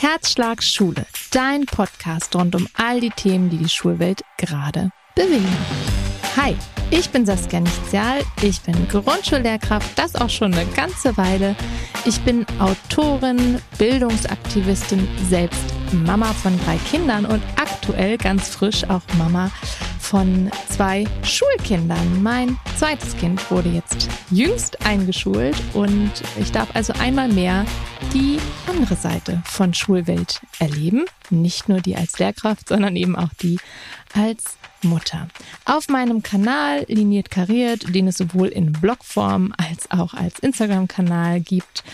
Herzschlag Schule, dein Podcast rund um all die Themen, die die Schulwelt gerade bewegen. Hi, ich bin Saskia Nichtzial, ich bin Grundschullehrkraft, das auch schon eine ganze Weile. Ich bin Autorin, Bildungsaktivistin, selbst Mama von drei Kindern und aktuell ganz frisch auch Mama von zwei Schulkindern. Mein zweites Kind wurde jetzt jüngst eingeschult und ich darf also einmal mehr die andere Seite von Schulwelt erleben. Nicht nur die als Lehrkraft, sondern eben auch die als Mutter. Auf meinem Kanal Liniert Kariert, den es sowohl in Blogform als auch als Instagram-Kanal gibt,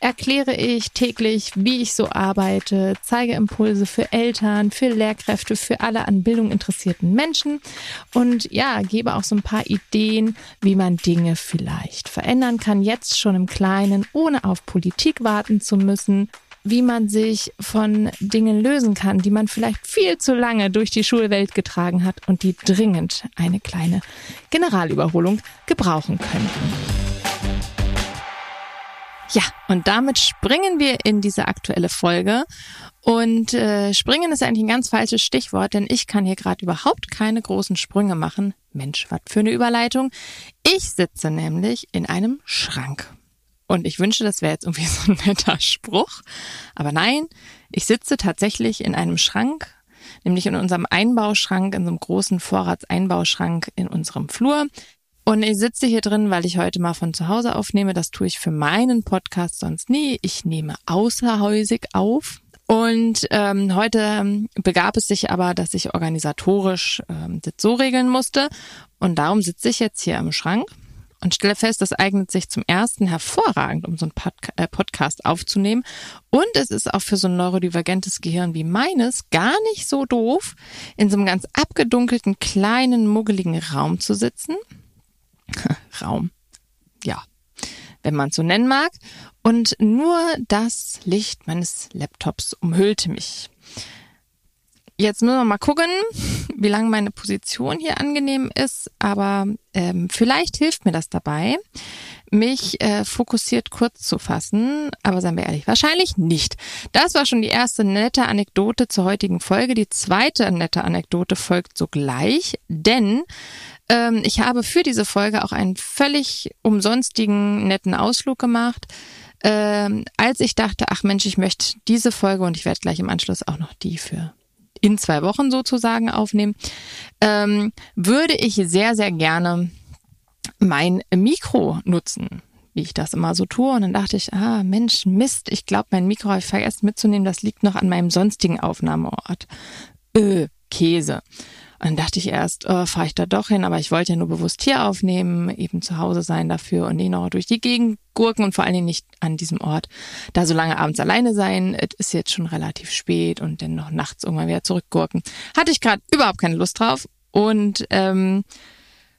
erkläre ich täglich, wie ich so arbeite, zeige Impulse für Eltern, für Lehrkräfte, für alle an Bildung interessierten Menschen und ja, gebe auch so ein paar Ideen, wie man Dinge vielleicht verändern kann, jetzt schon im Kleinen, ohne auf Politik warten zu müssen wie man sich von Dingen lösen kann, die man vielleicht viel zu lange durch die Schulwelt getragen hat und die dringend eine kleine Generalüberholung gebrauchen könnten. Ja, und damit springen wir in diese aktuelle Folge. Und äh, springen ist eigentlich ein ganz falsches Stichwort, denn ich kann hier gerade überhaupt keine großen Sprünge machen. Mensch, was für eine Überleitung. Ich sitze nämlich in einem Schrank. Und ich wünsche, das wäre jetzt irgendwie so ein netter Spruch. Aber nein, ich sitze tatsächlich in einem Schrank, nämlich in unserem Einbauschrank, in so einem großen Vorratseinbauschrank in unserem Flur. Und ich sitze hier drin, weil ich heute mal von zu Hause aufnehme. Das tue ich für meinen Podcast sonst nie. Ich nehme außerhäusig auf. Und ähm, heute ähm, begab es sich aber, dass ich organisatorisch ähm, das so regeln musste. Und darum sitze ich jetzt hier im Schrank und stelle fest, das eignet sich zum ersten hervorragend, um so einen Pod äh, Podcast aufzunehmen. Und es ist auch für so ein neurodivergentes Gehirn wie meines gar nicht so doof, in so einem ganz abgedunkelten, kleinen, muggeligen Raum zu sitzen Raum. Ja, wenn man es so nennen mag. Und nur das Licht meines Laptops umhüllte mich. Jetzt müssen wir mal gucken, wie lange meine Position hier angenehm ist, aber ähm, vielleicht hilft mir das dabei, mich äh, fokussiert kurz zu fassen, aber seien wir ehrlich, wahrscheinlich nicht. Das war schon die erste nette Anekdote zur heutigen Folge. Die zweite nette Anekdote folgt sogleich, denn ähm, ich habe für diese Folge auch einen völlig umsonstigen, netten Ausflug gemacht. Ähm, als ich dachte, ach Mensch, ich möchte diese Folge und ich werde gleich im Anschluss auch noch die für in zwei Wochen sozusagen aufnehmen, ähm, würde ich sehr, sehr gerne mein Mikro nutzen, wie ich das immer so tue. Und dann dachte ich, ah Mensch, Mist, ich glaube, mein Mikro habe ich vergessen mitzunehmen, das liegt noch an meinem sonstigen Aufnahmeort. Öh, Käse. Und dann dachte ich erst, oh, fahre ich da doch hin, aber ich wollte ja nur bewusst hier aufnehmen, eben zu Hause sein dafür und nicht noch durch die Gegend gurken und vor allen Dingen nicht an diesem Ort da so lange abends alleine sein. Es ist jetzt schon relativ spät und dann noch nachts irgendwann wieder zurückgurken. Hatte ich gerade überhaupt keine Lust drauf und ähm,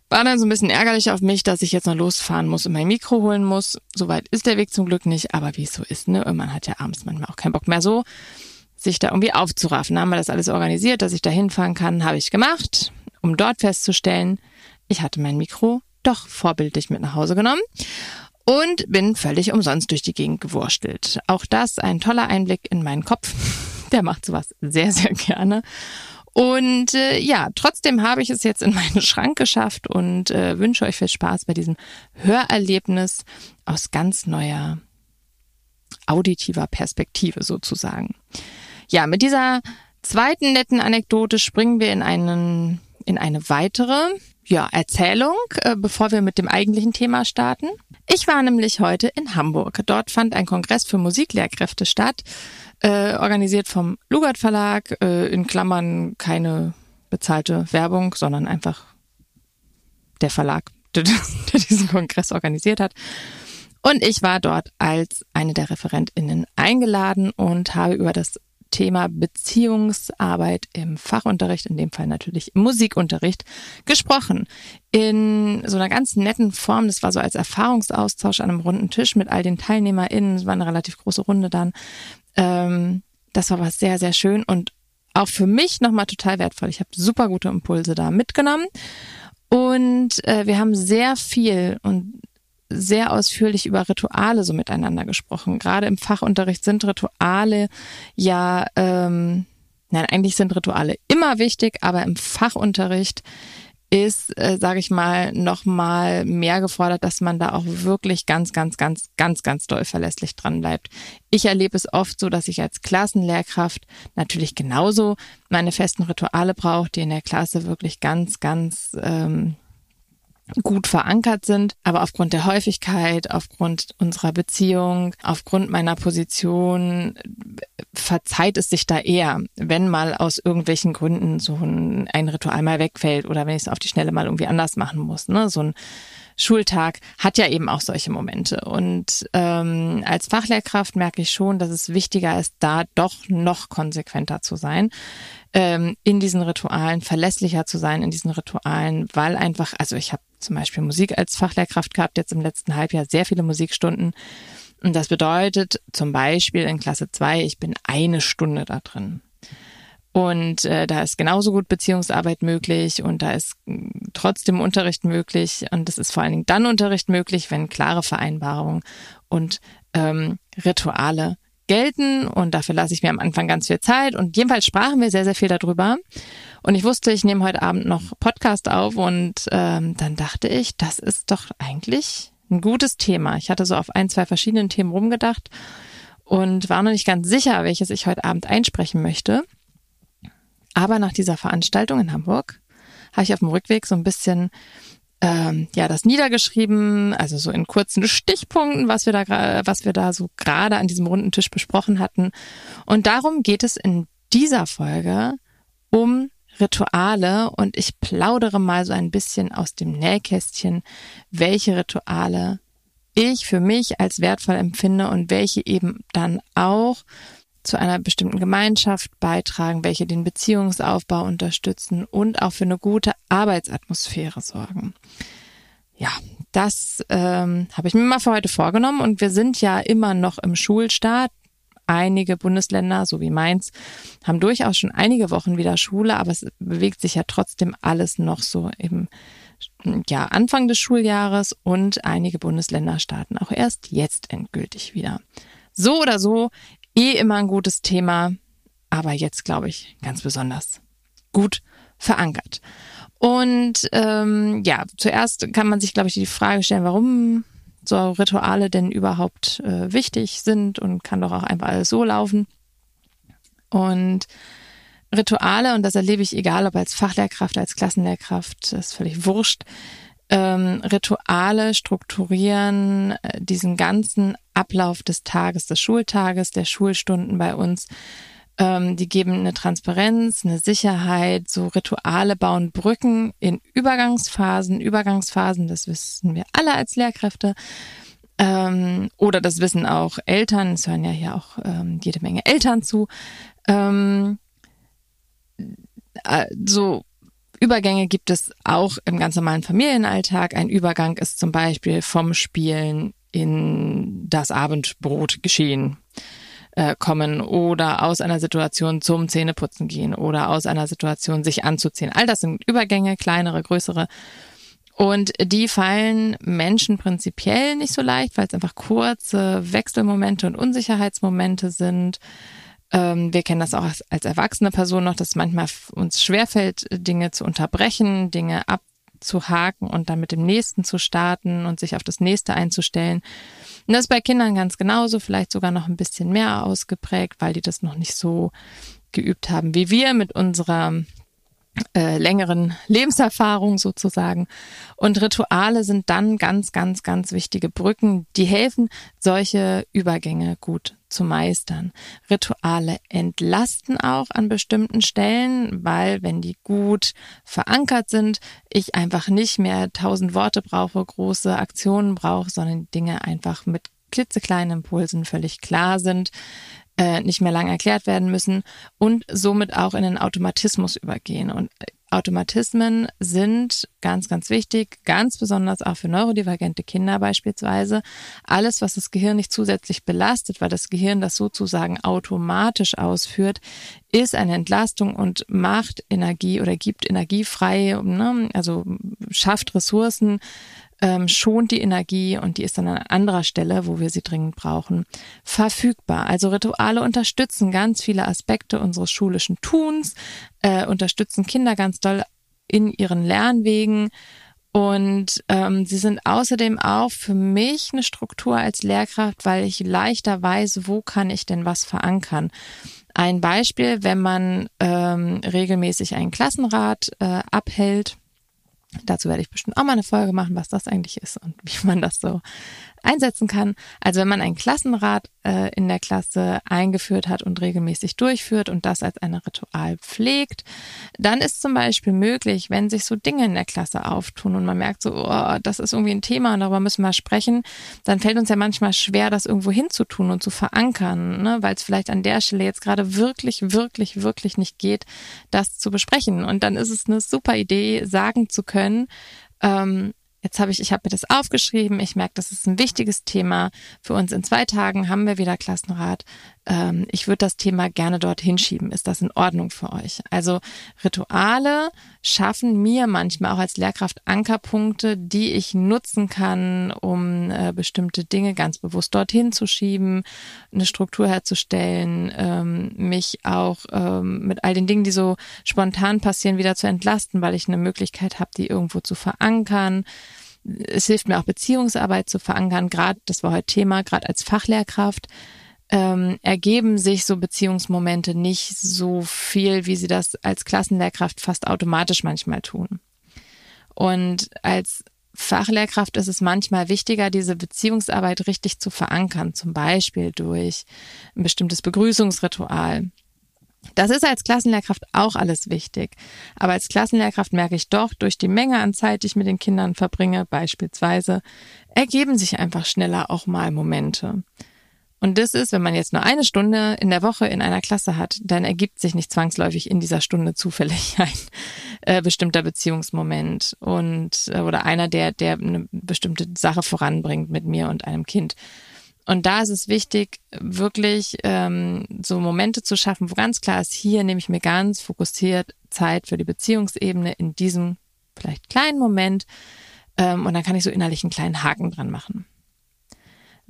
war dann so ein bisschen ärgerlich auf mich, dass ich jetzt noch losfahren muss und mein Mikro holen muss. Soweit ist der Weg zum Glück nicht, aber wie es so ist, ne? Man hat ja abends manchmal auch keinen Bock mehr so sich da irgendwie aufzuraffen. Da haben wir das alles organisiert, dass ich da hinfahren kann, habe ich gemacht, um dort festzustellen, ich hatte mein Mikro doch vorbildlich mit nach Hause genommen und bin völlig umsonst durch die Gegend gewurstelt. Auch das ein toller Einblick in meinen Kopf. Der macht sowas sehr, sehr gerne. Und äh, ja, trotzdem habe ich es jetzt in meinen Schrank geschafft und äh, wünsche euch viel Spaß bei diesem Hörerlebnis aus ganz neuer auditiver Perspektive sozusagen. Ja, mit dieser zweiten netten Anekdote springen wir in einen in eine weitere ja, Erzählung, äh, bevor wir mit dem eigentlichen Thema starten. Ich war nämlich heute in Hamburg. Dort fand ein Kongress für Musiklehrkräfte statt, äh, organisiert vom Lugard Verlag, äh, in Klammern keine bezahlte Werbung, sondern einfach der Verlag, der, der diesen Kongress organisiert hat. Und ich war dort als eine der Referentinnen eingeladen und habe über das Thema Beziehungsarbeit im Fachunterricht, in dem Fall natürlich im Musikunterricht, gesprochen. In so einer ganz netten Form. Das war so als Erfahrungsaustausch an einem runden Tisch mit all den TeilnehmerInnen. Es war eine relativ große Runde dann. Ähm, das war was sehr, sehr schön und auch für mich nochmal total wertvoll. Ich habe super gute Impulse da mitgenommen. Und äh, wir haben sehr viel und sehr ausführlich über Rituale so miteinander gesprochen. Gerade im Fachunterricht sind Rituale ja, ähm, nein, eigentlich sind Rituale immer wichtig, aber im Fachunterricht ist, äh, sage ich mal, noch mal mehr gefordert, dass man da auch wirklich ganz, ganz, ganz, ganz, ganz doll verlässlich dran bleibt. Ich erlebe es oft so, dass ich als Klassenlehrkraft natürlich genauso meine festen Rituale brauche, die in der Klasse wirklich ganz, ganz ähm, gut verankert sind, aber aufgrund der Häufigkeit, aufgrund unserer Beziehung, aufgrund meiner Position verzeiht es sich da eher, wenn mal aus irgendwelchen Gründen so ein, ein Ritual mal wegfällt oder wenn ich es auf die Schnelle mal irgendwie anders machen muss. Ne? So ein Schultag hat ja eben auch solche Momente. Und ähm, als Fachlehrkraft merke ich schon, dass es wichtiger ist, da doch noch konsequenter zu sein ähm, in diesen Ritualen, verlässlicher zu sein in diesen Ritualen, weil einfach, also ich habe zum Beispiel Musik als Fachlehrkraft gehabt, jetzt im letzten Halbjahr sehr viele Musikstunden. Und das bedeutet zum Beispiel in Klasse 2, ich bin eine Stunde da drin. Und äh, da ist genauso gut Beziehungsarbeit möglich und da ist trotzdem Unterricht möglich. Und es ist vor allen Dingen dann Unterricht möglich, wenn klare Vereinbarungen und ähm, Rituale gelten. Und dafür lasse ich mir am Anfang ganz viel Zeit. Und jedenfalls sprachen wir sehr, sehr viel darüber. Und ich wusste, ich nehme heute Abend noch Podcast auf und ähm, dann dachte ich, das ist doch eigentlich ein gutes Thema. Ich hatte so auf ein, zwei verschiedenen Themen rumgedacht und war noch nicht ganz sicher, welches ich heute Abend einsprechen möchte. Aber nach dieser Veranstaltung in Hamburg habe ich auf dem Rückweg so ein bisschen ähm, ja das niedergeschrieben, also so in kurzen Stichpunkten, was wir da was wir da so gerade an diesem runden Tisch besprochen hatten. Und darum geht es in dieser Folge um Rituale und ich plaudere mal so ein bisschen aus dem Nähkästchen, welche Rituale ich für mich als wertvoll empfinde und welche eben dann auch zu einer bestimmten Gemeinschaft beitragen, welche den Beziehungsaufbau unterstützen und auch für eine gute Arbeitsatmosphäre sorgen. Ja, das ähm, habe ich mir mal für heute vorgenommen und wir sind ja immer noch im Schulstart. Einige Bundesländer, so wie Mainz, haben durchaus schon einige Wochen wieder Schule, aber es bewegt sich ja trotzdem alles noch so im ja, Anfang des Schuljahres und einige Bundesländer starten auch erst jetzt endgültig wieder. So oder so, eh immer ein gutes Thema, aber jetzt glaube ich ganz besonders gut verankert. Und ähm, ja, zuerst kann man sich, glaube ich, die Frage stellen, warum so Rituale denn überhaupt äh, wichtig sind und kann doch auch einfach alles so laufen. Und Rituale, und das erlebe ich egal ob als Fachlehrkraft, als Klassenlehrkraft, ist völlig wurscht, ähm, Rituale strukturieren äh, diesen ganzen Ablauf des Tages, des Schultages, der Schulstunden bei uns. Ähm, die geben eine Transparenz, eine Sicherheit, so Rituale bauen Brücken in Übergangsphasen. Übergangsphasen, das wissen wir alle als Lehrkräfte. Ähm, oder das wissen auch Eltern, es hören ja hier auch ähm, jede Menge Eltern zu. Ähm, äh, so Übergänge gibt es auch im ganz normalen Familienalltag. Ein Übergang ist zum Beispiel vom Spielen in das Abendbrot geschehen äh, kommen oder aus einer Situation zum Zähneputzen gehen oder aus einer Situation sich anzuziehen. All das sind Übergänge, kleinere, größere. Und die fallen Menschen prinzipiell nicht so leicht, weil es einfach kurze Wechselmomente und Unsicherheitsmomente sind. Ähm, wir kennen das auch als, als erwachsene Person noch, dass manchmal uns schwerfällt, Dinge zu unterbrechen, Dinge abzuhaken und dann mit dem nächsten zu starten und sich auf das nächste einzustellen. Und das ist bei Kindern ganz genauso, vielleicht sogar noch ein bisschen mehr ausgeprägt, weil die das noch nicht so geübt haben wie wir mit unserer äh, längeren Lebenserfahrung sozusagen. Und Rituale sind dann ganz, ganz, ganz wichtige Brücken, die helfen, solche Übergänge gut zu meistern. Rituale entlasten auch an bestimmten Stellen, weil wenn die gut verankert sind, ich einfach nicht mehr tausend Worte brauche, große Aktionen brauche, sondern Dinge einfach mit klitzekleinen Impulsen völlig klar sind äh, nicht mehr lang erklärt werden müssen und somit auch in den Automatismus übergehen. Und Automatismen sind ganz, ganz wichtig, ganz besonders auch für neurodivergente Kinder beispielsweise. Alles, was das Gehirn nicht zusätzlich belastet, weil das Gehirn das sozusagen automatisch ausführt, ist eine Entlastung und macht Energie oder gibt Energie frei, ne? also schafft Ressourcen, ähm, schont die Energie und die ist dann an anderer Stelle, wo wir sie dringend brauchen, verfügbar. Also Rituale unterstützen ganz viele Aspekte unseres schulischen Tuns, äh, unterstützen Kinder ganz doll in ihren Lernwegen und ähm, sie sind außerdem auch für mich eine Struktur als Lehrkraft, weil ich leichter weiß, wo kann ich denn was verankern. Ein Beispiel, wenn man ähm, regelmäßig einen Klassenrat äh, abhält, Dazu werde ich bestimmt auch mal eine Folge machen, was das eigentlich ist und wie man das so einsetzen kann. Also wenn man einen Klassenrat äh, in der Klasse eingeführt hat und regelmäßig durchführt und das als ein Ritual pflegt, dann ist zum Beispiel möglich, wenn sich so Dinge in der Klasse auftun und man merkt so, oh, das ist irgendwie ein Thema und darüber müssen wir sprechen, dann fällt uns ja manchmal schwer, das irgendwo hinzutun und zu verankern, ne? weil es vielleicht an der Stelle jetzt gerade wirklich, wirklich, wirklich nicht geht, das zu besprechen. Und dann ist es eine super Idee, sagen zu können, ähm, Jetzt habe ich, ich habe mir das aufgeschrieben. Ich merke, das ist ein wichtiges Thema. Für uns in zwei Tagen haben wir wieder Klassenrat. Ähm, ich würde das Thema gerne dort hinschieben. Ist das in Ordnung für euch? Also Rituale schaffen mir manchmal auch als Lehrkraft Ankerpunkte, die ich nutzen kann, um äh, bestimmte Dinge ganz bewusst dorthin zu schieben, eine Struktur herzustellen, ähm, mich auch ähm, mit all den Dingen, die so spontan passieren, wieder zu entlasten, weil ich eine Möglichkeit habe, die irgendwo zu verankern es hilft mir auch Beziehungsarbeit zu verankern, gerade, das war heute Thema, gerade als Fachlehrkraft ähm, ergeben sich so Beziehungsmomente nicht so viel, wie sie das als Klassenlehrkraft fast automatisch manchmal tun. Und als Fachlehrkraft ist es manchmal wichtiger, diese Beziehungsarbeit richtig zu verankern, zum Beispiel durch ein bestimmtes Begrüßungsritual. Das ist als Klassenlehrkraft auch alles wichtig. Aber als Klassenlehrkraft merke ich doch, durch die Menge an Zeit, die ich mit den Kindern verbringe, beispielsweise, ergeben sich einfach schneller auch mal Momente. Und das ist, wenn man jetzt nur eine Stunde in der Woche in einer Klasse hat, dann ergibt sich nicht zwangsläufig in dieser Stunde zufällig ein äh, bestimmter Beziehungsmoment und äh, oder einer, der, der eine bestimmte Sache voranbringt mit mir und einem Kind. Und da ist es wichtig, wirklich ähm, so Momente zu schaffen, wo ganz klar ist, hier nehme ich mir ganz fokussiert Zeit für die Beziehungsebene in diesem vielleicht kleinen Moment ähm, und dann kann ich so innerlich einen kleinen Haken dran machen.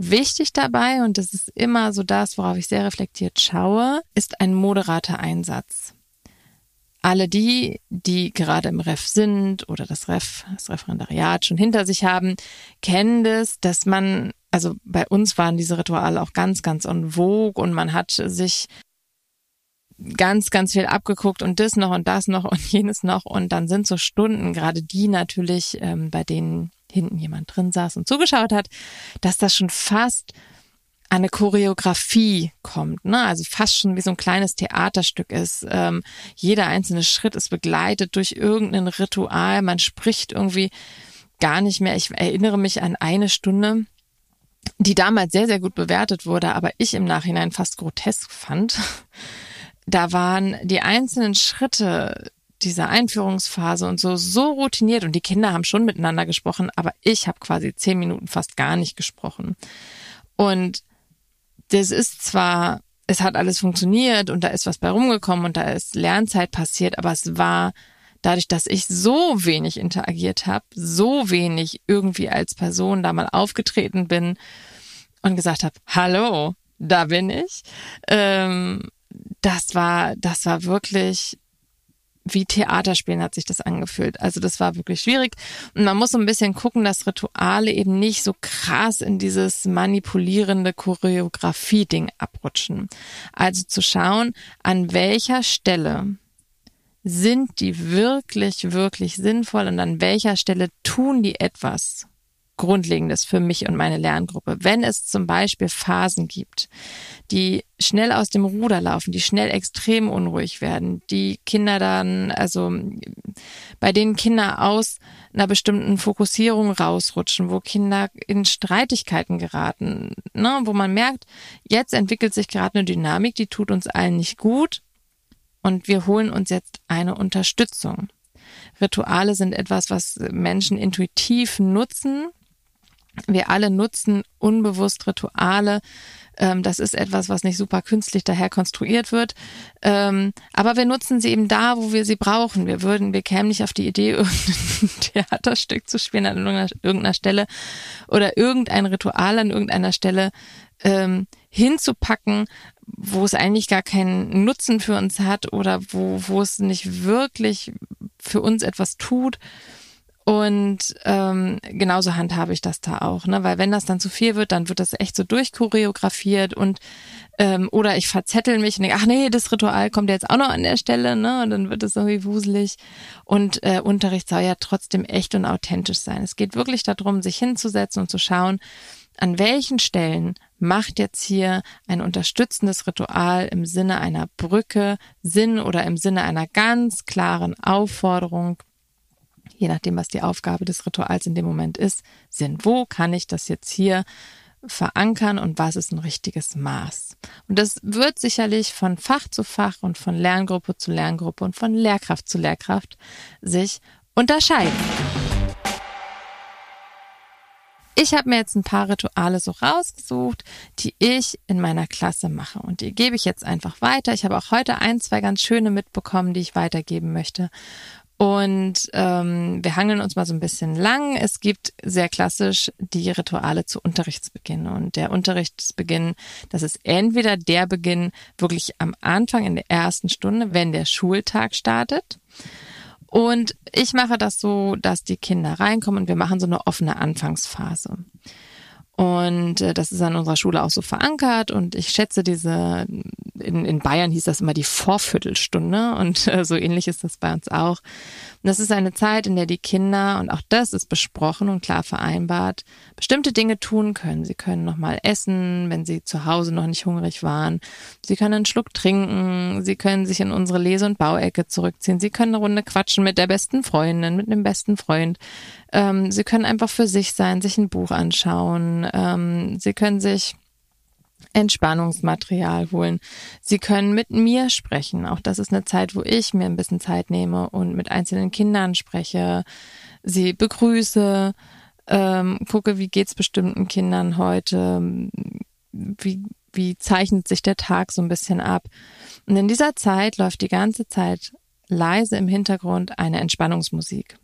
Wichtig dabei, und das ist immer so das, worauf ich sehr reflektiert schaue, ist ein moderater Einsatz. Alle die, die gerade im Ref sind oder das Ref, das Referendariat schon hinter sich haben, kennen das, dass man, also bei uns waren diese Rituale auch ganz, ganz en vogue und man hat sich ganz, ganz viel abgeguckt und das noch und das noch und jenes noch und dann sind so Stunden, gerade die natürlich, ähm, bei denen hinten jemand drin saß und zugeschaut hat, dass das schon fast eine Choreografie kommt, ne? also fast schon wie so ein kleines Theaterstück ist. Ähm, jeder einzelne Schritt ist begleitet durch irgendein Ritual. Man spricht irgendwie gar nicht mehr. Ich erinnere mich an eine Stunde, die damals sehr, sehr gut bewertet wurde, aber ich im Nachhinein fast grotesk fand. Da waren die einzelnen Schritte dieser Einführungsphase und so so routiniert und die Kinder haben schon miteinander gesprochen, aber ich habe quasi zehn Minuten fast gar nicht gesprochen. Und das ist zwar, es hat alles funktioniert und da ist was bei rumgekommen und da ist Lernzeit passiert, aber es war dadurch, dass ich so wenig interagiert habe, so wenig irgendwie als Person da mal aufgetreten bin und gesagt habe, hallo, da bin ich. Ähm, das war, das war wirklich wie Theaterspielen hat sich das angefühlt. Also das war wirklich schwierig. Und man muss so ein bisschen gucken, dass Rituale eben nicht so krass in dieses manipulierende Choreografie-Ding abrutschen. Also zu schauen, an welcher Stelle sind die wirklich, wirklich sinnvoll und an welcher Stelle tun die etwas Grundlegendes für mich und meine Lerngruppe. Wenn es zum Beispiel Phasen gibt, die schnell aus dem Ruder laufen, die schnell extrem unruhig werden, die Kinder dann, also bei denen Kinder aus einer bestimmten Fokussierung rausrutschen, wo Kinder in Streitigkeiten geraten, ne, wo man merkt, jetzt entwickelt sich gerade eine Dynamik, die tut uns allen nicht gut und wir holen uns jetzt eine Unterstützung. Rituale sind etwas, was Menschen intuitiv nutzen, wir alle nutzen unbewusst Rituale, Ähm, das ist etwas, was nicht super künstlich daher konstruiert wird. Ähm, aber wir nutzen sie eben da, wo wir sie brauchen. Wir würden, wir kämen nicht auf die Idee, irgendein Theaterstück zu spielen an irgendeiner, Stelle oder irgendein Ritual an irgendeiner Stelle ähm, hinzupacken, wo es eigentlich gar keinen Nutzen für uns hat oder wo, wo es nicht wirklich für uns etwas tut. Und ähm, genauso handhabe ich das da auch, ne? Weil wenn das dann zu viel wird, dann wird das echt so durchchoreografiert und ähm, oder ich verzettel mich und denke, ach nee, das Ritual kommt jetzt auch noch an der Stelle, ne? Und dann wird es irgendwie wuselig. Und äh, Unterricht soll ja trotzdem echt und authentisch sein. Es geht wirklich darum, sich hinzusetzen und zu schauen, an welchen Stellen macht jetzt hier ein unterstützendes Ritual im Sinne einer Brücke Sinn oder im Sinne einer ganz klaren Aufforderung je nachdem, was die Aufgabe des Rituals in dem Moment ist, sind. Wo kann ich das jetzt hier verankern und was ist ein richtiges Maß? Und das wird sicherlich von Fach zu Fach und von Lerngruppe zu Lerngruppe und von Lehrkraft zu Lehrkraft sich unterscheiden. Ich habe mir jetzt ein paar Rituale so rausgesucht, die ich in meiner Klasse mache und die gebe ich jetzt einfach weiter. Ich habe auch heute ein, zwei ganz schöne mitbekommen, die ich weitergeben möchte. Und ähm, wir hangeln uns mal so ein bisschen lang. Es gibt sehr klassisch die Rituale zu Unterrichtsbeginn. Und der Unterrichtsbeginn, das ist entweder der Beginn wirklich am Anfang in der ersten Stunde, wenn der Schultag startet. Und ich mache das so, dass die Kinder reinkommen und wir machen so eine offene Anfangsphase. Und äh, das ist an unserer Schule auch so verankert. Und ich schätze diese, in, in Bayern hieß das immer die Vorviertelstunde. Und äh, so ähnlich ist das bei uns auch. Und das ist eine Zeit, in der die Kinder, und auch das ist besprochen und klar vereinbart, bestimmte Dinge tun können. Sie können nochmal essen, wenn sie zu Hause noch nicht hungrig waren. Sie können einen Schluck trinken. Sie können sich in unsere Lese- und Bauecke zurückziehen. Sie können eine Runde quatschen mit der besten Freundin, mit dem besten Freund. Ähm, sie können einfach für sich sein, sich ein Buch anschauen. Ähm, sie können sich Entspannungsmaterial holen. Sie können mit mir sprechen. Auch das ist eine Zeit, wo ich mir ein bisschen Zeit nehme und mit einzelnen Kindern spreche, sie begrüße, ähm, gucke, wie geht's bestimmten Kindern heute, wie, wie zeichnet sich der Tag so ein bisschen ab. Und in dieser Zeit läuft die ganze Zeit leise im Hintergrund eine Entspannungsmusik.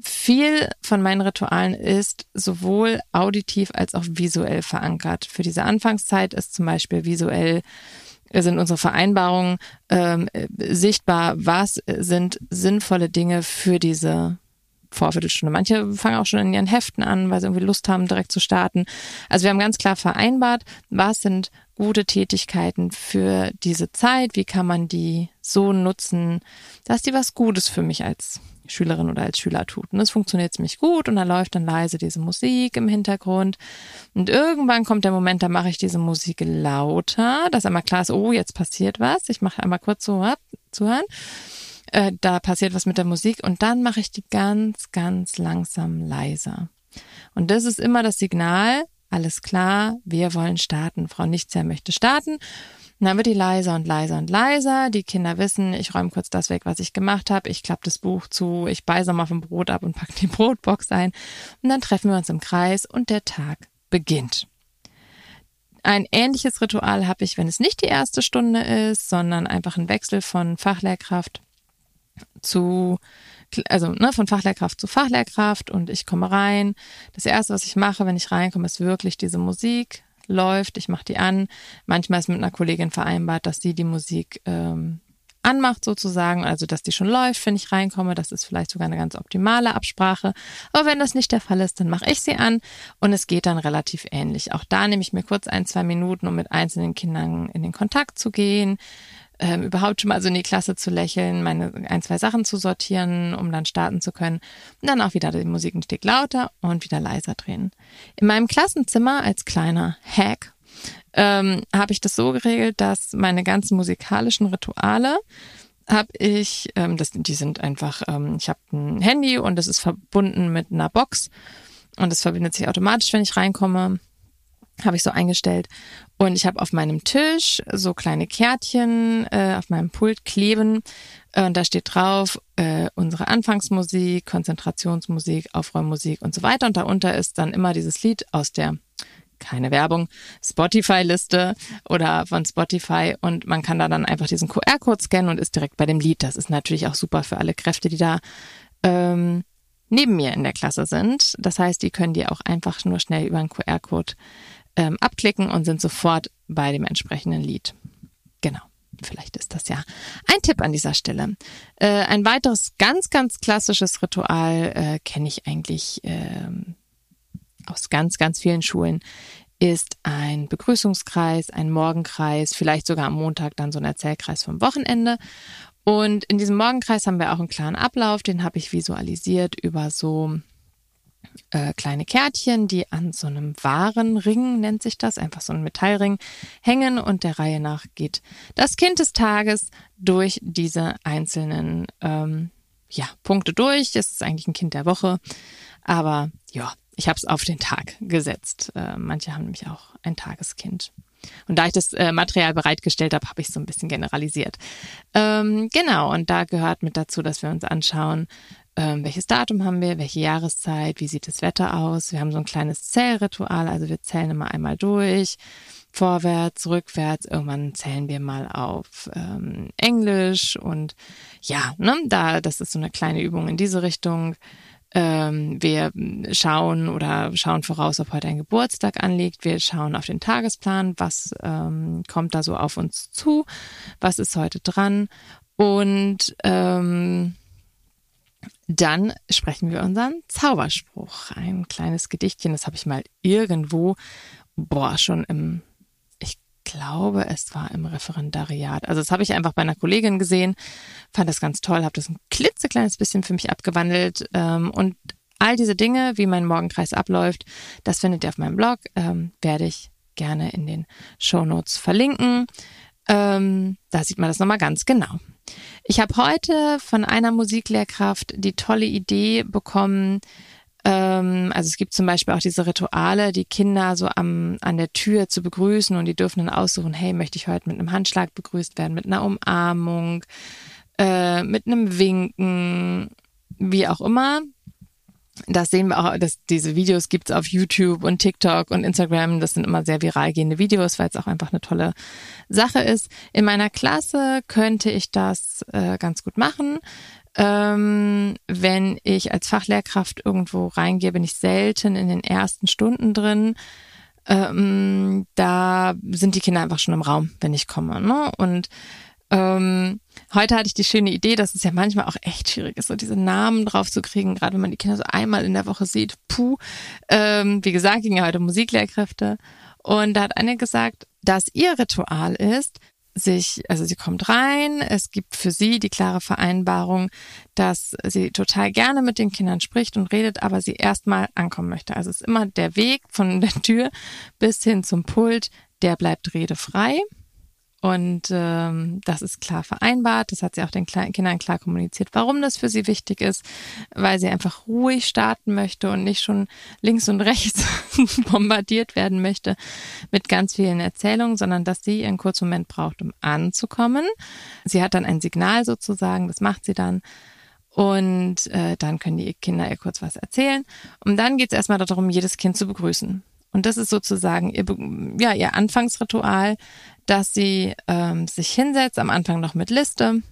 Viel von meinen Ritualen ist sowohl auditiv als auch visuell verankert. Für diese Anfangszeit ist zum Beispiel visuell sind unsere Vereinbarungen ähm, sichtbar, was sind sinnvolle Dinge für diese Vorviertelstunde. Manche fangen auch schon in ihren Heften an, weil sie irgendwie Lust haben, direkt zu starten. Also wir haben ganz klar vereinbart, was sind gute Tätigkeiten für diese Zeit, wie kann man die so nutzen, dass die was Gutes für mich als Schülerin oder als Schüler tut. Und das funktioniert ziemlich gut und da läuft dann leise diese Musik im Hintergrund. Und irgendwann kommt der Moment, da mache ich diese Musik lauter, dass einmal klar ist, oh, jetzt passiert was. Ich mache einmal kurz so ab, zuhören. Äh, da passiert was mit der Musik und dann mache ich die ganz, ganz langsam leiser. Und das ist immer das Signal, alles klar, wir wollen starten. Frau Nichtsjahr möchte starten. Und dann wird die leiser und leiser und leiser. Die Kinder wissen, ich räume kurz das weg, was ich gemacht habe. Ich klappe das Buch zu, ich beiße mal vom Brot ab und packe die Brotbox ein. Und dann treffen wir uns im Kreis und der Tag beginnt. Ein ähnliches Ritual habe ich, wenn es nicht die erste Stunde ist, sondern einfach ein Wechsel von Fachlehrkraft zu, also ne, von Fachlehrkraft zu Fachlehrkraft und ich komme rein. Das erste, was ich mache, wenn ich reinkomme, ist wirklich diese Musik läuft, ich mache die an. Manchmal ist mit einer Kollegin vereinbart, dass sie die Musik ähm, anmacht sozusagen, also dass die schon läuft, wenn ich reinkomme. Das ist vielleicht sogar eine ganz optimale Absprache. Aber wenn das nicht der Fall ist, dann mache ich sie an und es geht dann relativ ähnlich. Auch da nehme ich mir kurz ein, zwei Minuten, um mit einzelnen Kindern in den Kontakt zu gehen, ähm, überhaupt schon mal so in die Klasse zu lächeln, meine ein, zwei Sachen zu sortieren, um dann starten zu können. Und dann auch wieder die Musik ein Stück lauter und wieder leiser drehen. In meinem Klassenzimmer als kleiner Hack ähm, habe ich das so geregelt, dass meine ganzen musikalischen Rituale habe ich, ähm, das, die sind einfach, ähm, ich habe ein Handy und das ist verbunden mit einer Box und es verbindet sich automatisch, wenn ich reinkomme habe ich so eingestellt. Und ich habe auf meinem Tisch so kleine Kärtchen äh, auf meinem Pult kleben. Äh, und da steht drauf äh, unsere Anfangsmusik, Konzentrationsmusik, Aufräummusik und so weiter. Und darunter ist dann immer dieses Lied aus der keine Werbung, Spotify-Liste oder von Spotify und man kann da dann einfach diesen QR-Code scannen und ist direkt bei dem Lied. Das ist natürlich auch super für alle Kräfte, die da ähm, neben mir in der Klasse sind. Das heißt, die können die auch einfach nur schnell über einen QR-Code ähm, abklicken und sind sofort bei dem entsprechenden Lied. Genau. Vielleicht ist das ja ein Tipp an dieser Stelle. Äh, ein weiteres ganz, ganz klassisches Ritual äh, kenne ich eigentlich äh, aus ganz, ganz vielen Schulen ist ein Begrüßungskreis, ein Morgenkreis, vielleicht sogar am Montag dann so ein Erzählkreis vom Wochenende. Und in diesem Morgenkreis haben wir auch einen klaren Ablauf, den habe ich visualisiert über so äh, kleine Kärtchen, die an so einem Warenring, nennt sich das, einfach so ein Metallring, hängen und der Reihe nach geht das Kind des Tages durch diese einzelnen ähm, ja, Punkte durch. Es ist eigentlich ein Kind der Woche, aber ja, ich habe es auf den Tag gesetzt. Äh, manche haben nämlich auch ein Tageskind. Und da ich das äh, Material bereitgestellt habe, habe ich so ein bisschen generalisiert. Ähm, genau, und da gehört mit dazu, dass wir uns anschauen, ähm, welches Datum haben wir, welche Jahreszeit, wie sieht das Wetter aus. Wir haben so ein kleines Zählritual, also wir zählen immer einmal durch, vorwärts, rückwärts, irgendwann zählen wir mal auf ähm, Englisch und ja, ne, da, das ist so eine kleine Übung in diese Richtung. Ähm, wir schauen oder schauen voraus, ob heute ein Geburtstag anliegt. Wir schauen auf den Tagesplan, was ähm, kommt da so auf uns zu, was ist heute dran und ähm, dann sprechen wir unseren Zauberspruch. Ein kleines Gedichtchen, das habe ich mal irgendwo, boah, schon im, ich glaube, es war im Referendariat. Also das habe ich einfach bei einer Kollegin gesehen, fand das ganz toll, habe das ein klitzekleines bisschen für mich abgewandelt ähm, und all diese Dinge, wie mein Morgenkreis abläuft, das findet ihr auf meinem Blog, ähm, werde ich gerne in den Show Notes verlinken. Ähm, da sieht man das nochmal ganz genau. Ich habe heute von einer Musiklehrkraft die tolle Idee bekommen, ähm, also es gibt zum Beispiel auch diese Rituale, die Kinder so am, an der Tür zu begrüßen und die dürfen dann aussuchen, hey, möchte ich heute mit einem Handschlag begrüßt werden, mit einer Umarmung, äh, mit einem Winken, wie auch immer das sehen wir auch, dass diese Videos gibt's auf YouTube und TikTok und Instagram. Das sind immer sehr viral gehende Videos, weil es auch einfach eine tolle Sache ist. In meiner Klasse könnte ich das äh, ganz gut machen. Ähm, wenn ich als Fachlehrkraft irgendwo reingehe, bin ich selten in den ersten Stunden drin. Ähm, da sind die Kinder einfach schon im Raum, wenn ich komme. Ne? Und ähm, heute hatte ich die schöne Idee, dass es ja manchmal auch echt schwierig ist, so diese Namen drauf zu kriegen, gerade wenn man die Kinder so einmal in der Woche sieht. Puh. Ähm, wie gesagt, ging ja heute Musiklehrkräfte. Und da hat eine gesagt, dass ihr Ritual ist, sich, also sie kommt rein, es gibt für sie die klare Vereinbarung, dass sie total gerne mit den Kindern spricht und redet, aber sie erstmal ankommen möchte. Also es ist immer der Weg von der Tür bis hin zum Pult, der bleibt redefrei. Und ähm, das ist klar vereinbart. Das hat sie auch den Kleinen Kindern klar kommuniziert, warum das für sie wichtig ist, weil sie einfach ruhig starten möchte und nicht schon links und rechts bombardiert werden möchte mit ganz vielen Erzählungen, sondern dass sie einen kurzen Moment braucht, um anzukommen. Sie hat dann ein Signal sozusagen, das macht sie dann. Und äh, dann können die Kinder ihr kurz was erzählen. Und dann geht es erstmal darum, jedes Kind zu begrüßen. Und das ist sozusagen ihr, ja, ihr Anfangsritual, dass sie ähm, sich hinsetzt, am Anfang noch mit Liste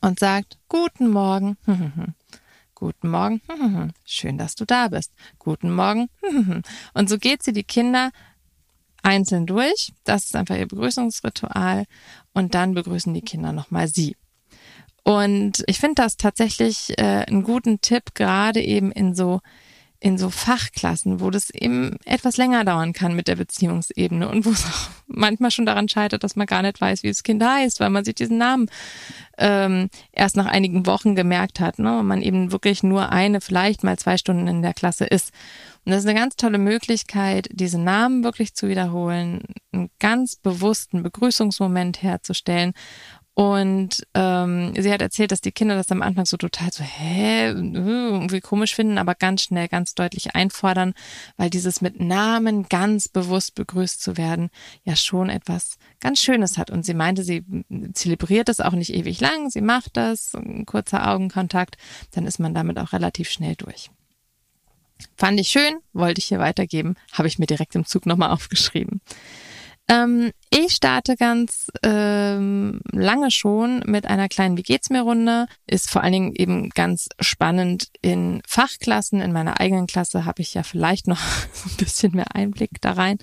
und sagt, guten Morgen, guten Morgen, schön, dass du da bist, guten Morgen. Und so geht sie die Kinder einzeln durch. Das ist einfach ihr Begrüßungsritual. Und dann begrüßen die Kinder nochmal sie. Und ich finde das tatsächlich äh, einen guten Tipp, gerade eben in so in so Fachklassen, wo das eben etwas länger dauern kann mit der Beziehungsebene und wo es auch manchmal schon daran scheitert, dass man gar nicht weiß, wie das Kind heißt, weil man sich diesen Namen ähm, erst nach einigen Wochen gemerkt hat, ne? und man eben wirklich nur eine, vielleicht mal zwei Stunden in der Klasse ist. Und das ist eine ganz tolle Möglichkeit, diese Namen wirklich zu wiederholen, einen ganz bewussten Begrüßungsmoment herzustellen und ähm, sie hat erzählt, dass die Kinder das am Anfang so total so, hä, irgendwie komisch finden, aber ganz schnell, ganz deutlich einfordern, weil dieses mit Namen ganz bewusst begrüßt zu werden, ja schon etwas ganz Schönes hat. Und sie meinte, sie zelebriert das auch nicht ewig lang, sie macht das, ein kurzer Augenkontakt, dann ist man damit auch relativ schnell durch. Fand ich schön, wollte ich hier weitergeben, habe ich mir direkt im Zug nochmal aufgeschrieben. Ähm, ich starte ganz ähm, lange schon mit einer kleinen Wie geht's mir Runde. Ist vor allen Dingen eben ganz spannend in Fachklassen. In meiner eigenen Klasse habe ich ja vielleicht noch ein bisschen mehr Einblick da rein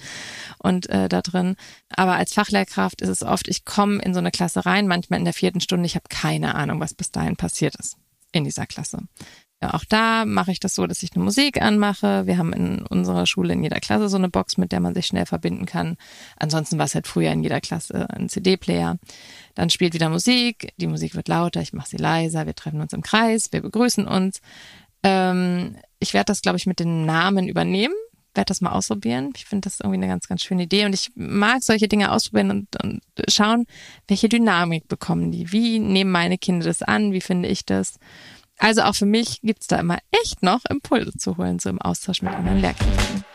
und äh, da drin. Aber als Fachlehrkraft ist es oft, ich komme in so eine Klasse rein, manchmal in der vierten Stunde, ich habe keine Ahnung, was bis dahin passiert ist in dieser Klasse. Auch da mache ich das so, dass ich eine Musik anmache. Wir haben in unserer Schule in jeder Klasse so eine Box, mit der man sich schnell verbinden kann. Ansonsten war es halt früher in jeder Klasse ein CD-Player. Dann spielt wieder Musik, die Musik wird lauter, ich mache sie leiser, wir treffen uns im Kreis, wir begrüßen uns. Ähm, ich werde das, glaube ich, mit den Namen übernehmen werde das mal ausprobieren. Ich finde das irgendwie eine ganz, ganz schöne Idee und ich mag solche Dinge ausprobieren und, und schauen, welche Dynamik bekommen die. Wie nehmen meine Kinder das an? Wie finde ich das? Also auch für mich gibt's da immer echt noch Impulse zu holen, so im Austausch mit anderen Lehrkräften.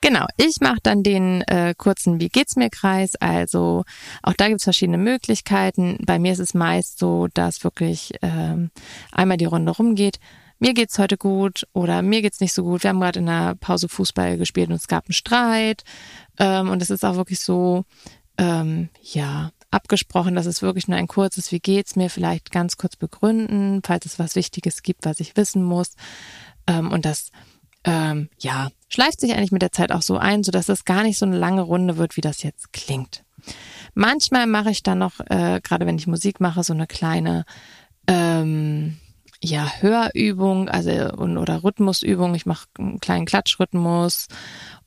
Genau, ich mache dann den äh, kurzen Wie geht's mir Kreis. Also auch da gibt's verschiedene Möglichkeiten. Bei mir ist es meist so, dass wirklich ähm, einmal die Runde rumgeht. Mir geht's heute gut oder mir geht's nicht so gut. Wir haben gerade in der Pause Fußball gespielt und es gab einen Streit. Ähm, und es ist auch wirklich so, ähm, ja, abgesprochen, dass es wirklich nur ein kurzes Wie geht's mir vielleicht ganz kurz begründen, falls es was Wichtiges gibt, was ich wissen muss. Ähm, und das ähm, ja schleift sich eigentlich mit der Zeit auch so ein, so dass es gar nicht so eine lange Runde wird, wie das jetzt klingt. Manchmal mache ich dann noch, äh, gerade wenn ich Musik mache, so eine kleine ähm, ja, Hörübung, also oder Rhythmusübung. Ich mache einen kleinen Klatschrhythmus.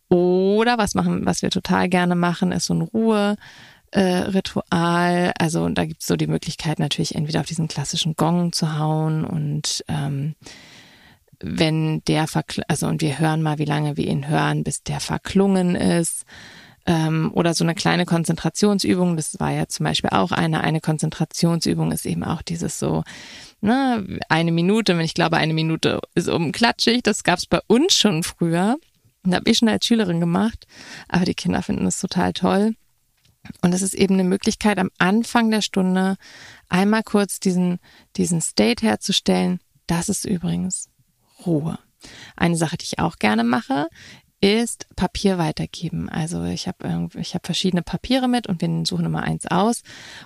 Oder was machen, was wir total gerne machen, ist so ein Ruhe äh, Ritual. Also da gibt es so die Möglichkeit natürlich entweder auf diesen klassischen Gong zu hauen und ähm, wenn der verkl also und wir hören mal, wie lange wir ihn hören, bis der verklungen ist. Ähm, oder so eine kleine Konzentrationsübung, das war ja zum Beispiel auch eine. Eine Konzentrationsübung ist eben auch dieses so, ne, eine Minute, wenn ich glaube, eine Minute ist oben klatschig. Das gab es bei uns schon früher. Und habe ich schon als Schülerin gemacht. Aber die Kinder finden es total toll. Und es ist eben eine Möglichkeit, am Anfang der Stunde einmal kurz diesen, diesen State herzustellen. Das ist übrigens Ruhe. Eine Sache, die ich auch gerne mache, ist Papier weitergeben. Also ich habe ich hab verschiedene Papiere mit und wir suchen immer eins aus.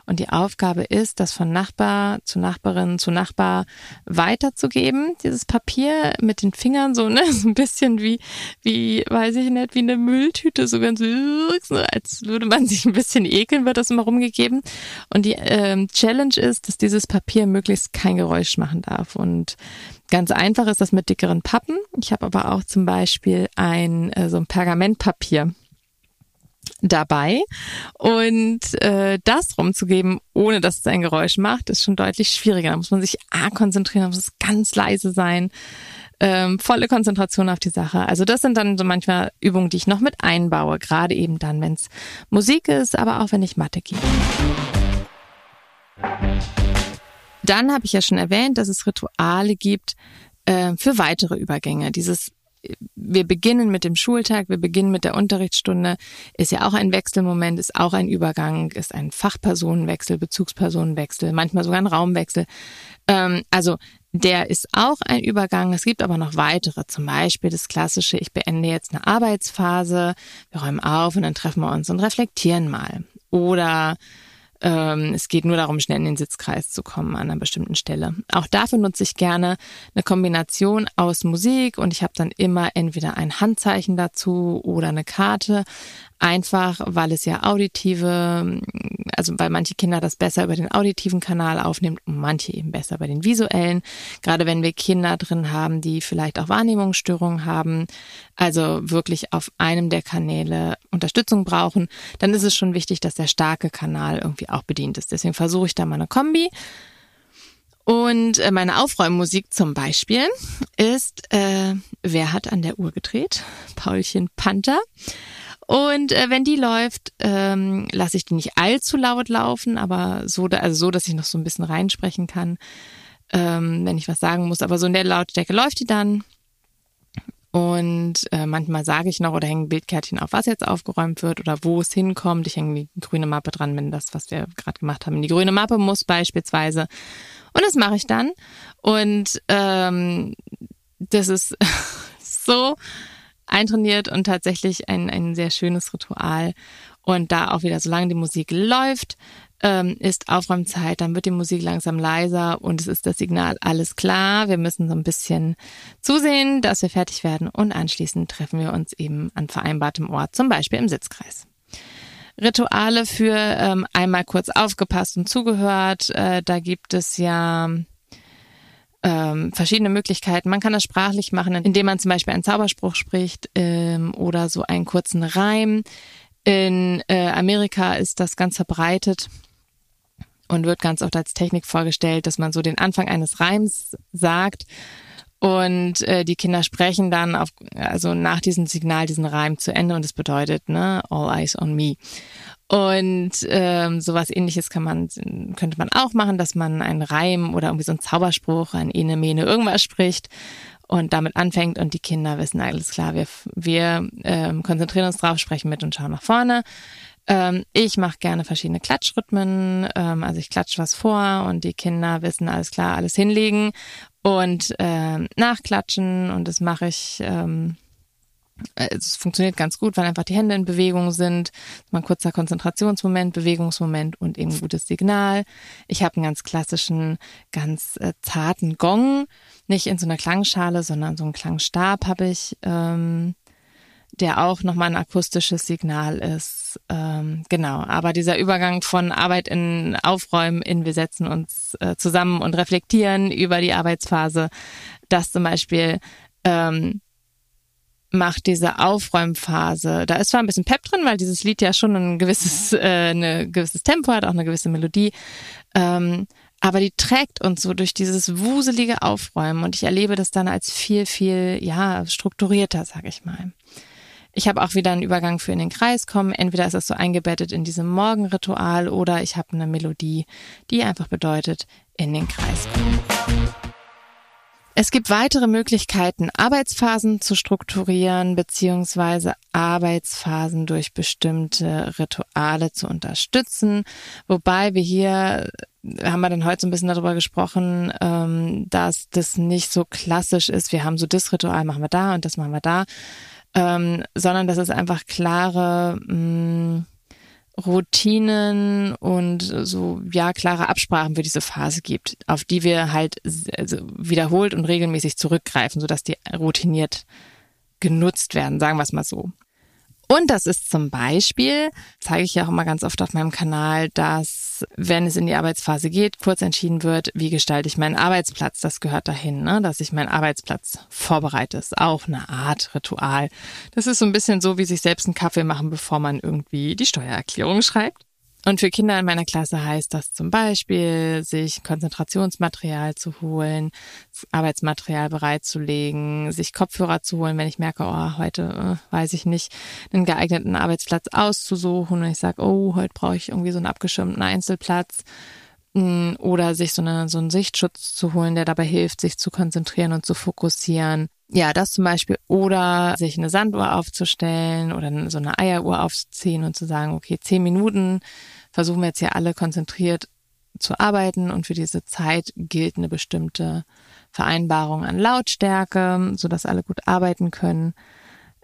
Und die Aufgabe ist, das von Nachbar zu Nachbarin zu Nachbar weiterzugeben. Dieses Papier mit den Fingern so, ne, so ein bisschen wie, wie, weiß ich nicht, wie eine Mülltüte, so ganz, als würde man sich ein bisschen ekeln, wird das immer rumgegeben. Und die ähm, Challenge ist, dass dieses Papier möglichst kein Geräusch machen darf. Und Ganz einfach ist das mit dickeren Pappen. Ich habe aber auch zum Beispiel ein äh, so ein Pergamentpapier dabei und äh, das rumzugeben, ohne dass es ein Geräusch macht, ist schon deutlich schwieriger. Da muss man sich A konzentrieren, da muss es ganz leise sein. Ähm, volle Konzentration auf die Sache. Also das sind dann so manchmal Übungen, die ich noch mit einbaue, gerade eben dann, wenn es Musik ist, aber auch wenn ich Mathe gebe. Dann habe ich ja schon erwähnt, dass es Rituale gibt äh, für weitere Übergänge. Dieses wir beginnen mit dem Schultag, wir beginnen mit der Unterrichtsstunde, ist ja auch ein Wechselmoment, ist auch ein Übergang, ist ein Fachpersonenwechsel, Bezugspersonenwechsel, manchmal sogar ein Raumwechsel. Ähm, also der ist auch ein Übergang. Es gibt aber noch weitere, zum Beispiel das klassische, ich beende jetzt eine Arbeitsphase, wir räumen auf und dann treffen wir uns und reflektieren mal. Oder ähm, es geht nur darum, schnell in den Sitzkreis zu kommen an einer bestimmten Stelle. Auch dafür nutze ich gerne eine Kombination aus Musik und ich habe dann immer entweder ein Handzeichen dazu oder eine Karte. Einfach, weil es ja auditive, also weil manche Kinder das besser über den auditiven Kanal aufnehmen und manche eben besser bei den visuellen. Gerade wenn wir Kinder drin haben, die vielleicht auch Wahrnehmungsstörungen haben, also wirklich auf einem der Kanäle Unterstützung brauchen, dann ist es schon wichtig, dass der starke Kanal irgendwie auch bedient ist. Deswegen versuche ich da mal eine Kombi. Und äh, meine Aufräummusik zum Beispiel ist, äh, wer hat an der Uhr gedreht? Paulchen Panther. Und äh, wenn die läuft, ähm, lasse ich die nicht allzu laut laufen, aber so, also so, dass ich noch so ein bisschen reinsprechen kann, ähm, wenn ich was sagen muss. Aber so in der Lautstärke läuft die dann. Und äh, manchmal sage ich noch oder hänge ein Bildkärtchen auf, was jetzt aufgeräumt wird oder wo es hinkommt. Ich hänge die grüne Mappe dran, wenn das, was wir gerade gemacht haben, in die grüne Mappe muss beispielsweise. Und das mache ich dann. Und ähm, das ist so eintrainiert und tatsächlich ein, ein sehr schönes Ritual. Und da auch wieder, solange die Musik läuft, ähm, ist Aufräumzeit, dann wird die Musik langsam leiser und es ist das Signal, alles klar, wir müssen so ein bisschen zusehen, dass wir fertig werden und anschließend treffen wir uns eben an vereinbartem Ort, zum Beispiel im Sitzkreis. Rituale für ähm, einmal kurz aufgepasst und zugehört, äh, da gibt es ja ähm, verschiedene Möglichkeiten. Man kann das sprachlich machen, indem man zum Beispiel einen Zauberspruch spricht ähm, oder so einen kurzen Reim. In äh, Amerika ist das ganz verbreitet und wird ganz oft als Technik vorgestellt, dass man so den Anfang eines Reims sagt und äh, die Kinder sprechen dann auf, also nach diesem Signal diesen Reim zu Ende und es bedeutet, ne, all eyes on me. Und ähm, sowas ähnliches kann man, könnte man auch machen, dass man einen Reim oder irgendwie so einen Zauberspruch, ein Ene, Mene, irgendwas spricht und damit anfängt und die Kinder wissen alles klar, wir, wir ähm, konzentrieren uns drauf, sprechen mit und schauen nach vorne. Ähm, ich mache gerne verschiedene Klatschrhythmen, ähm, also ich klatsche was vor und die Kinder wissen alles klar, alles hinlegen und ähm, nachklatschen und das mache ich. Ähm, es funktioniert ganz gut, weil einfach die Hände in Bewegung sind. Mal ein kurzer Konzentrationsmoment, Bewegungsmoment und eben gutes Signal. Ich habe einen ganz klassischen, ganz äh, zarten Gong, nicht in so einer Klangschale, sondern so einen Klangstab habe ich. Ähm, der auch nochmal ein akustisches Signal ist. Ähm, genau, aber dieser Übergang von Arbeit in Aufräumen in wir setzen uns äh, zusammen und reflektieren über die Arbeitsphase, das zum Beispiel ähm, macht diese Aufräumphase, da ist zwar ein bisschen Pep drin, weil dieses Lied ja schon ein gewisses, äh, eine gewisses Tempo hat, auch eine gewisse Melodie, ähm, aber die trägt uns so durch dieses wuselige Aufräumen und ich erlebe das dann als viel, viel, ja, strukturierter, sag ich mal. Ich habe auch wieder einen Übergang für in den Kreis kommen. Entweder ist das so eingebettet in diesem Morgenritual oder ich habe eine Melodie, die einfach bedeutet, in den Kreis kommen. Es gibt weitere Möglichkeiten, Arbeitsphasen zu strukturieren beziehungsweise Arbeitsphasen durch bestimmte Rituale zu unterstützen. Wobei wir hier haben wir dann heute so ein bisschen darüber gesprochen, ähm, dass das nicht so klassisch ist. Wir haben so das Ritual machen wir da und das machen wir da, ähm, sondern dass es einfach klare mh, mm, Routinen und so ja klare Absprachen für diese Phase gibt, auf die wir halt also wiederholt und regelmäßig zurückgreifen, sodass die routiniert genutzt werden, sagen wir es mal so. Und das ist zum Beispiel, zeige ich ja auch immer ganz oft auf meinem Kanal, dass wenn es in die Arbeitsphase geht, kurz entschieden wird, wie gestalte ich meinen Arbeitsplatz. Das gehört dahin, ne? dass ich meinen Arbeitsplatz vorbereite. Ist auch eine Art Ritual. Das ist so ein bisschen so, wie sich selbst einen Kaffee machen, bevor man irgendwie die Steuererklärung schreibt. Und für Kinder in meiner Klasse heißt das zum Beispiel, sich Konzentrationsmaterial zu holen, Arbeitsmaterial bereitzulegen, sich Kopfhörer zu holen, wenn ich merke, oh, heute äh, weiß ich nicht, einen geeigneten Arbeitsplatz auszusuchen und ich sage, oh, heute brauche ich irgendwie so einen abgeschirmten Einzelplatz mm, oder sich so, eine, so einen Sichtschutz zu holen, der dabei hilft, sich zu konzentrieren und zu fokussieren. Ja, das zum Beispiel. Oder sich eine Sanduhr aufzustellen oder so eine Eieruhr aufzuziehen und zu sagen, okay, zehn Minuten versuchen wir jetzt hier alle konzentriert zu arbeiten und für diese Zeit gilt eine bestimmte Vereinbarung an Lautstärke, so dass alle gut arbeiten können.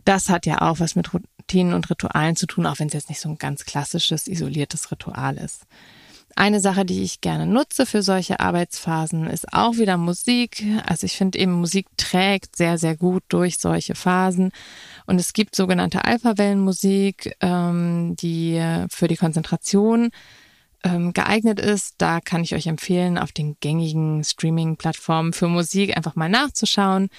Das hat ja auch was mit Routinen und Ritualen zu tun, auch wenn es jetzt nicht so ein ganz klassisches, isoliertes Ritual ist. Eine Sache, die ich gerne nutze für solche Arbeitsphasen, ist auch wieder Musik. Also ich finde eben Musik trägt sehr, sehr gut durch solche Phasen. Und es gibt sogenannte Alpha-Wellenmusik, ähm, die für die Konzentration ähm, geeignet ist. Da kann ich euch empfehlen, auf den gängigen Streaming-Plattformen für Musik einfach mal nachzuschauen.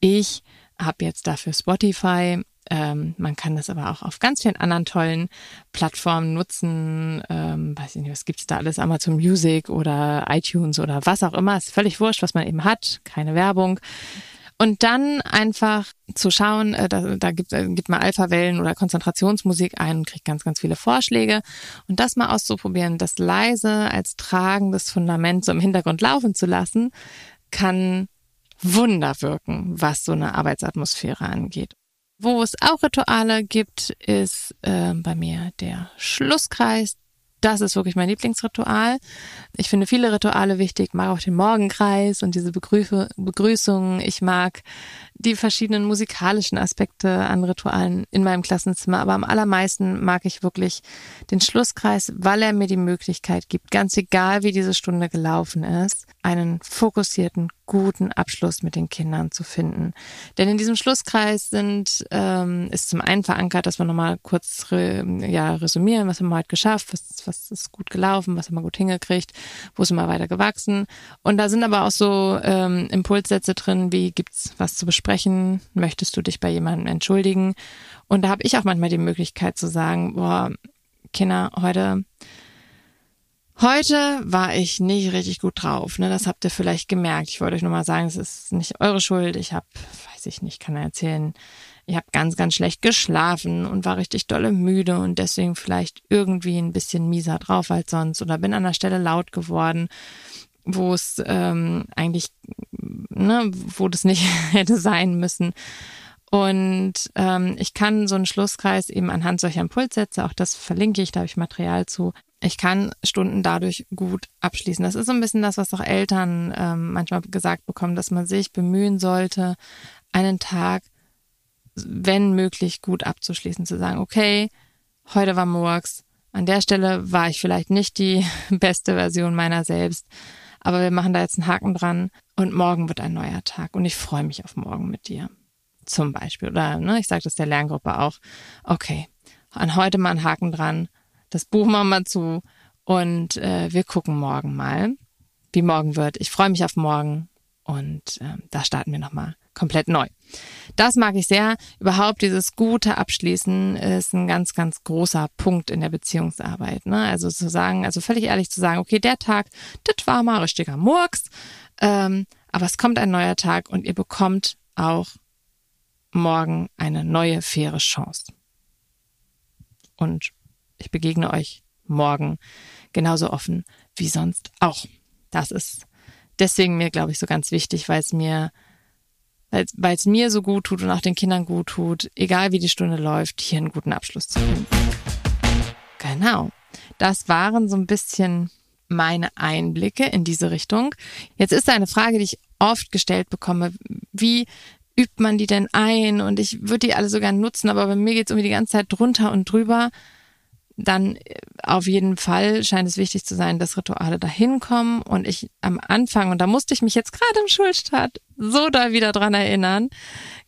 Ich habe jetzt dafür Spotify ähm, man kann das aber auch auf ganz vielen anderen tollen Plattformen nutzen. Ähm, weiß ich nicht, was gibt's da alles? Amazon Music oder iTunes oder was auch immer. Ist völlig wurscht, was man eben hat. Keine Werbung. Und dann einfach zu schauen, äh, da, da gibt, äh, gibt man Alpha-Wellen oder Konzentrationsmusik ein und kriegt ganz, ganz viele Vorschläge. Und das mal auszuprobieren, das leise als tragendes Fundament so im Hintergrund laufen zu lassen, kann Wunder wirken, was so eine Arbeitsatmosphäre angeht. Wo es auch Rituale gibt, ist äh, bei mir der Schlusskreis. das ist wirklich mein Lieblingsritual. Ich finde viele Rituale wichtig, mag auch den Morgenkreis und diese Begrüße, Begrüßungen. Ich mag die verschiedenen musikalischen Aspekte an Ritualen in meinem Klassenzimmer, aber am allermeisten mag ich wirklich den Schlusskreis, weil er mir die Möglichkeit gibt, ganz egal wie diese Stunde gelaufen ist, einen fokussierten, guten Abschluss mit den Kindern zu finden. Denn in diesem Schlusskreis sind, ähm, ist zum einen verankert, dass wir nochmal kurz re, ja, resümieren, was haben wir heute geschafft, was, was ist gut gelaufen, was haben wir gut hingekriegt, wo sind wir weiter gewachsen. Und da sind aber auch so ähm, Impulssätze drin, wie gibt's was zu besprechen, möchtest du dich bei jemandem entschuldigen? Und da habe ich auch manchmal die Möglichkeit zu sagen, boah, Kinder, heute Heute war ich nicht richtig gut drauf. Ne? Das habt ihr vielleicht gemerkt. Ich wollte euch nur mal sagen, es ist nicht eure Schuld. Ich habe, weiß ich nicht, kann er erzählen, ich habe ganz, ganz schlecht geschlafen und war richtig dolle müde und deswegen vielleicht irgendwie ein bisschen mieser drauf als sonst oder bin an der Stelle laut geworden, wo es ähm, eigentlich, ne, wo das nicht hätte sein müssen. Und ähm, ich kann so einen Schlusskreis eben anhand solcher Impulssätze, auch das verlinke ich, da habe ich Material zu, ich kann Stunden dadurch gut abschließen. Das ist so ein bisschen das, was auch Eltern ähm, manchmal gesagt bekommen, dass man sich bemühen sollte, einen Tag, wenn möglich, gut abzuschließen, zu sagen, okay, heute war Murks, an der Stelle war ich vielleicht nicht die beste Version meiner selbst, aber wir machen da jetzt einen Haken dran und morgen wird ein neuer Tag und ich freue mich auf morgen mit dir. Zum Beispiel. Oder ne, ich sage das der Lerngruppe auch, okay, an heute mal einen Haken dran das Buch machen wir zu und äh, wir gucken morgen mal, wie morgen wird. Ich freue mich auf morgen und äh, da starten wir nochmal komplett neu. Das mag ich sehr. Überhaupt dieses gute Abschließen ist ein ganz, ganz großer Punkt in der Beziehungsarbeit. Ne? Also zu sagen, also völlig ehrlich zu sagen, okay, der Tag, das war mal richtiger Murks, ähm, aber es kommt ein neuer Tag und ihr bekommt auch morgen eine neue faire Chance. Und ich begegne euch morgen genauso offen wie sonst auch. Das ist deswegen mir, glaube ich, so ganz wichtig, weil es mir, weil es mir so gut tut und auch den Kindern gut tut, egal wie die Stunde läuft, hier einen guten Abschluss zu finden. Genau. Das waren so ein bisschen meine Einblicke in diese Richtung. Jetzt ist eine Frage, die ich oft gestellt bekomme. Wie übt man die denn ein? Und ich würde die alle sogar nutzen, aber bei mir geht es irgendwie die ganze Zeit drunter und drüber dann äh, auf jeden Fall scheint es wichtig zu sein, dass Rituale dahin kommen und ich am Anfang, und da musste ich mich jetzt gerade im Schulstart so da wieder dran erinnern,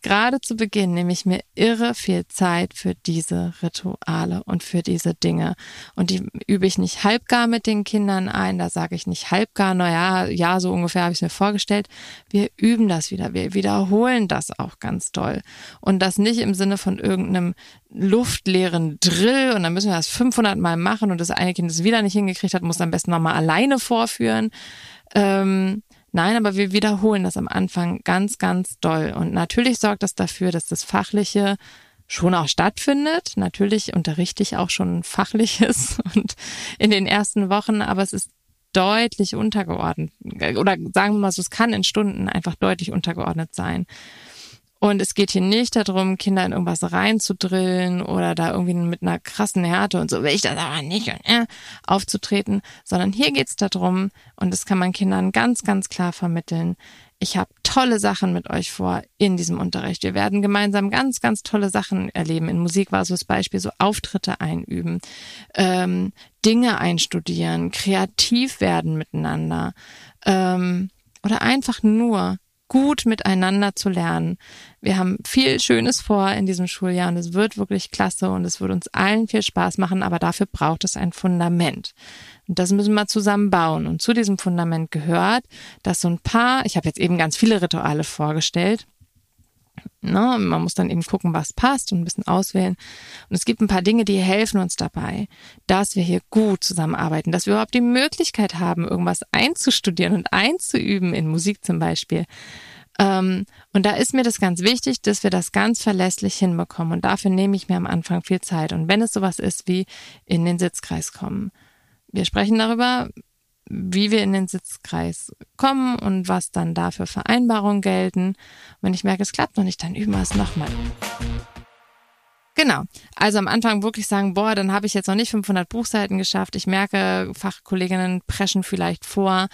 gerade zu Beginn nehme ich mir irre viel Zeit für diese Rituale und für diese Dinge. Und die übe ich nicht halbgar mit den Kindern ein, da sage ich nicht halbgar, naja, ja, so ungefähr habe ich es mir vorgestellt. Wir üben das wieder, wir wiederholen das auch ganz doll. Und das nicht im Sinne von irgendeinem luftleeren Drill und dann müssen wir das 500 Mal machen und das eine Kind das wieder nicht hingekriegt hat, muss am besten nochmal alleine vorführen. Ähm, Nein, aber wir wiederholen das am Anfang ganz, ganz doll. Und natürlich sorgt das dafür, dass das Fachliche schon auch stattfindet. Natürlich unterrichte ich auch schon Fachliches und in den ersten Wochen, aber es ist deutlich untergeordnet. Oder sagen wir mal so, es kann in Stunden einfach deutlich untergeordnet sein. Und es geht hier nicht darum, Kinder in irgendwas reinzudrillen oder da irgendwie mit einer krassen Härte und so will ich das aber nicht und, äh, aufzutreten, sondern hier geht's darum, und das kann man Kindern ganz, ganz klar vermitteln, ich habe tolle Sachen mit euch vor in diesem Unterricht. Wir werden gemeinsam ganz, ganz tolle Sachen erleben. In Musik war so das Beispiel, so Auftritte einüben, ähm, Dinge einstudieren, kreativ werden miteinander ähm, oder einfach nur gut miteinander zu lernen. Wir haben viel Schönes vor in diesem Schuljahr und es wird wirklich klasse und es wird uns allen viel Spaß machen, aber dafür braucht es ein Fundament. Und das müssen wir zusammen bauen. Und zu diesem Fundament gehört, dass so ein paar, ich habe jetzt eben ganz viele Rituale vorgestellt, Ne? Man muss dann eben gucken, was passt und ein bisschen auswählen. Und es gibt ein paar Dinge, die helfen uns dabei, dass wir hier gut zusammenarbeiten, dass wir überhaupt die Möglichkeit haben, irgendwas einzustudieren und einzuüben, in Musik zum Beispiel. Ähm, und da ist mir das ganz wichtig, dass wir das ganz verlässlich hinbekommen. Und dafür nehme ich mir am Anfang viel Zeit. Und wenn es sowas ist wie in den Sitzkreis kommen. Wir sprechen darüber, wie wir in den Sitzkreis kommen und was dann da für Vereinbarungen gelten. wenn ich merke, es klappt noch nicht, dann üben wir es nochmal. Genau. Also am Anfang wirklich sagen, boah, dann habe ich jetzt noch nicht 500 Buchseiten geschafft. Ich merke, Fachkolleginnen preschen vielleicht vor.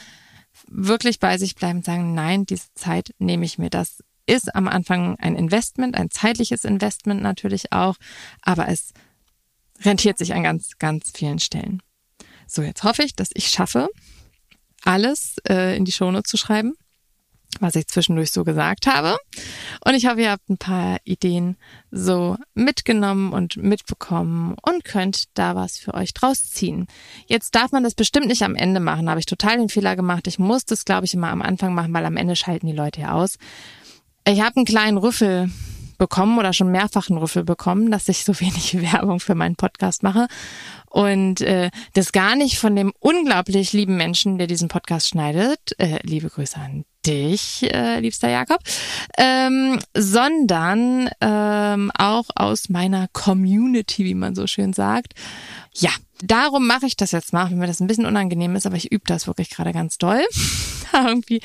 Wirklich bei sich bleiben und sagen, nein, diese Zeit nehme ich mir. Das ist am Anfang ein Investment, ein zeitliches Investment natürlich auch, aber es rentiert sich an ganz, ganz vielen Stellen. So, jetzt hoffe ich, dass ich schaffe, alles äh, in die Shownote zu schreiben was ich zwischendurch so gesagt habe. Und ich hoffe, ihr habt ein paar Ideen so mitgenommen und mitbekommen und könnt da was für euch draus ziehen. Jetzt darf man das bestimmt nicht am Ende machen. Da habe ich total den Fehler gemacht. Ich muss das, glaube ich, immer am Anfang machen, weil am Ende schalten die Leute ja aus. Ich habe einen kleinen Rüffel bekommen oder schon mehrfach einen Rüffel bekommen, dass ich so wenig Werbung für meinen Podcast mache. Und äh, das gar nicht von dem unglaublich lieben Menschen, der diesen Podcast schneidet. Äh, liebe Grüße an dich, äh, liebster Jakob, ähm, sondern ähm, auch aus meiner Community, wie man so schön sagt. Ja, darum mache ich das jetzt mal, wenn mir das ein bisschen unangenehm ist, aber ich übe das wirklich gerade ganz doll. irgendwie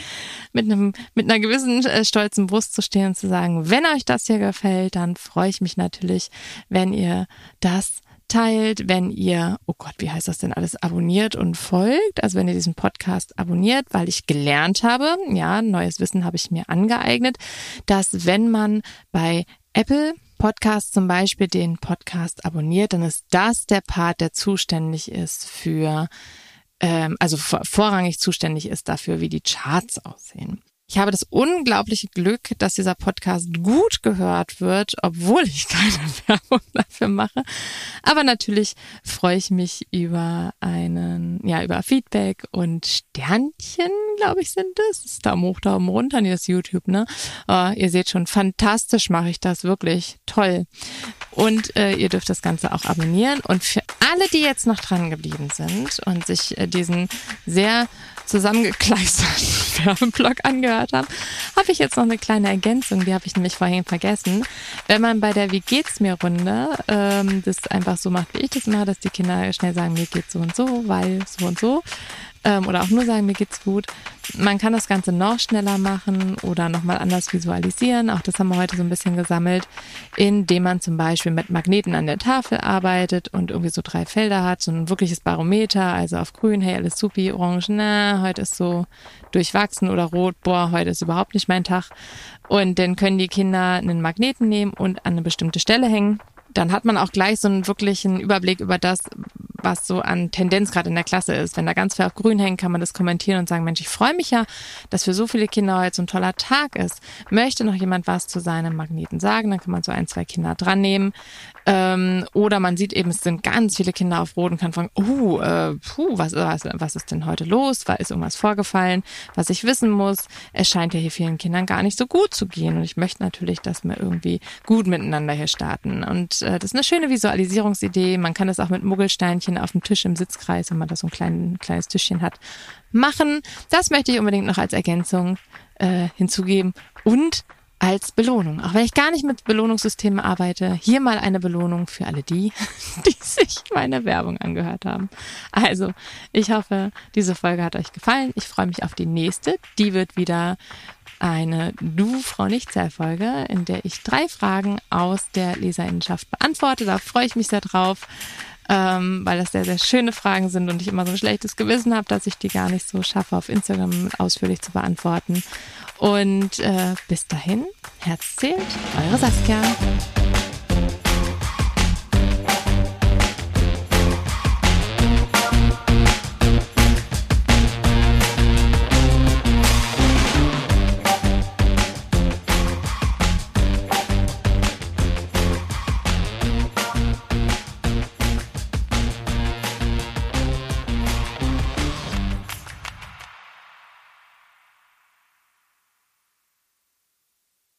mit einem mit einer gewissen äh, stolzen Brust zu stehen und zu sagen, wenn euch das hier gefällt, dann freue ich mich natürlich, wenn ihr das teilt, wenn ihr, oh Gott, wie heißt das denn alles, abonniert und folgt. Also wenn ihr diesen Podcast abonniert, weil ich gelernt habe, ja, neues Wissen habe ich mir angeeignet, dass wenn man bei Apple Podcast zum Beispiel den Podcast abonniert, dann ist das der Part, der zuständig ist für, ähm, also vorrangig zuständig ist dafür, wie die Charts aussehen. Ich habe das unglaubliche Glück, dass dieser Podcast gut gehört wird, obwohl ich keine Werbung dafür mache. Aber natürlich freue ich mich über einen, ja, über Feedback und Sternchen, glaube ich, sind es. Das. Daumen hoch, Daumen runter, nee, das YouTube, ne? Oh, ihr seht schon, fantastisch mache ich das, wirklich toll. Und äh, ihr dürft das Ganze auch abonnieren. Und für alle, die jetzt noch dran geblieben sind und sich äh, diesen sehr zusammengekleisterten Werbeblock angehört haben, habe ich jetzt noch eine kleine Ergänzung, die habe ich nämlich vorhin vergessen. Wenn man bei der Wie geht's mir Runde ähm, das einfach so macht, wie ich das mache, dass die Kinder schnell sagen, mir geht's so und so, weil so und so, ähm, oder auch nur sagen, mir geht's gut. Man kann das Ganze noch schneller machen oder nochmal anders visualisieren. Auch das haben wir heute so ein bisschen gesammelt, indem man zum Beispiel mit Magneten an der Tafel arbeitet und irgendwie so drei Felder hat, so ein wirkliches Barometer, also auf grün, hey, alles supi, orange, na, heute ist so durchwachsen oder rot, boah, heute ist überhaupt nicht mein Tag. Und dann können die Kinder einen Magneten nehmen und an eine bestimmte Stelle hängen dann hat man auch gleich so einen wirklichen Überblick über das, was so an Tendenz gerade in der Klasse ist. Wenn da ganz viel auf grün hängt, kann man das kommentieren und sagen, Mensch, ich freue mich ja, dass für so viele Kinder heute so ein toller Tag ist. Möchte noch jemand was zu seinem Magneten sagen? Dann kann man so ein, zwei Kinder dran nehmen. Ähm, oder man sieht eben, es sind ganz viele Kinder auf Rot und kann fragen, oh, äh, puh, was, was, was ist denn heute los? War ist irgendwas vorgefallen, was ich wissen muss? Es scheint ja hier vielen Kindern gar nicht so gut zu gehen. Und ich möchte natürlich, dass wir irgendwie gut miteinander hier starten. Und äh, das ist eine schöne Visualisierungsidee. Man kann das auch mit Muggelsteinchen auf dem Tisch im Sitzkreis, wenn man da so ein klein, kleines Tischchen hat, machen. Das möchte ich unbedingt noch als Ergänzung äh, hinzugeben. Und als Belohnung. Auch wenn ich gar nicht mit Belohnungssystemen arbeite, hier mal eine Belohnung für alle die, die sich meine Werbung angehört haben. Also, ich hoffe, diese Folge hat euch gefallen. Ich freue mich auf die nächste. Die wird wieder eine Du, Frau Nichtzahl-Folge, in der ich drei Fragen aus der Leserinnenschaft beantworte. Da freue ich mich sehr drauf ähm, weil das sehr, sehr schöne Fragen sind und ich immer so ein schlechtes Gewissen habe, dass ich die gar nicht so schaffe, auf Instagram ausführlich zu beantworten. Und äh, bis dahin, Herz zählt, eure Saskia.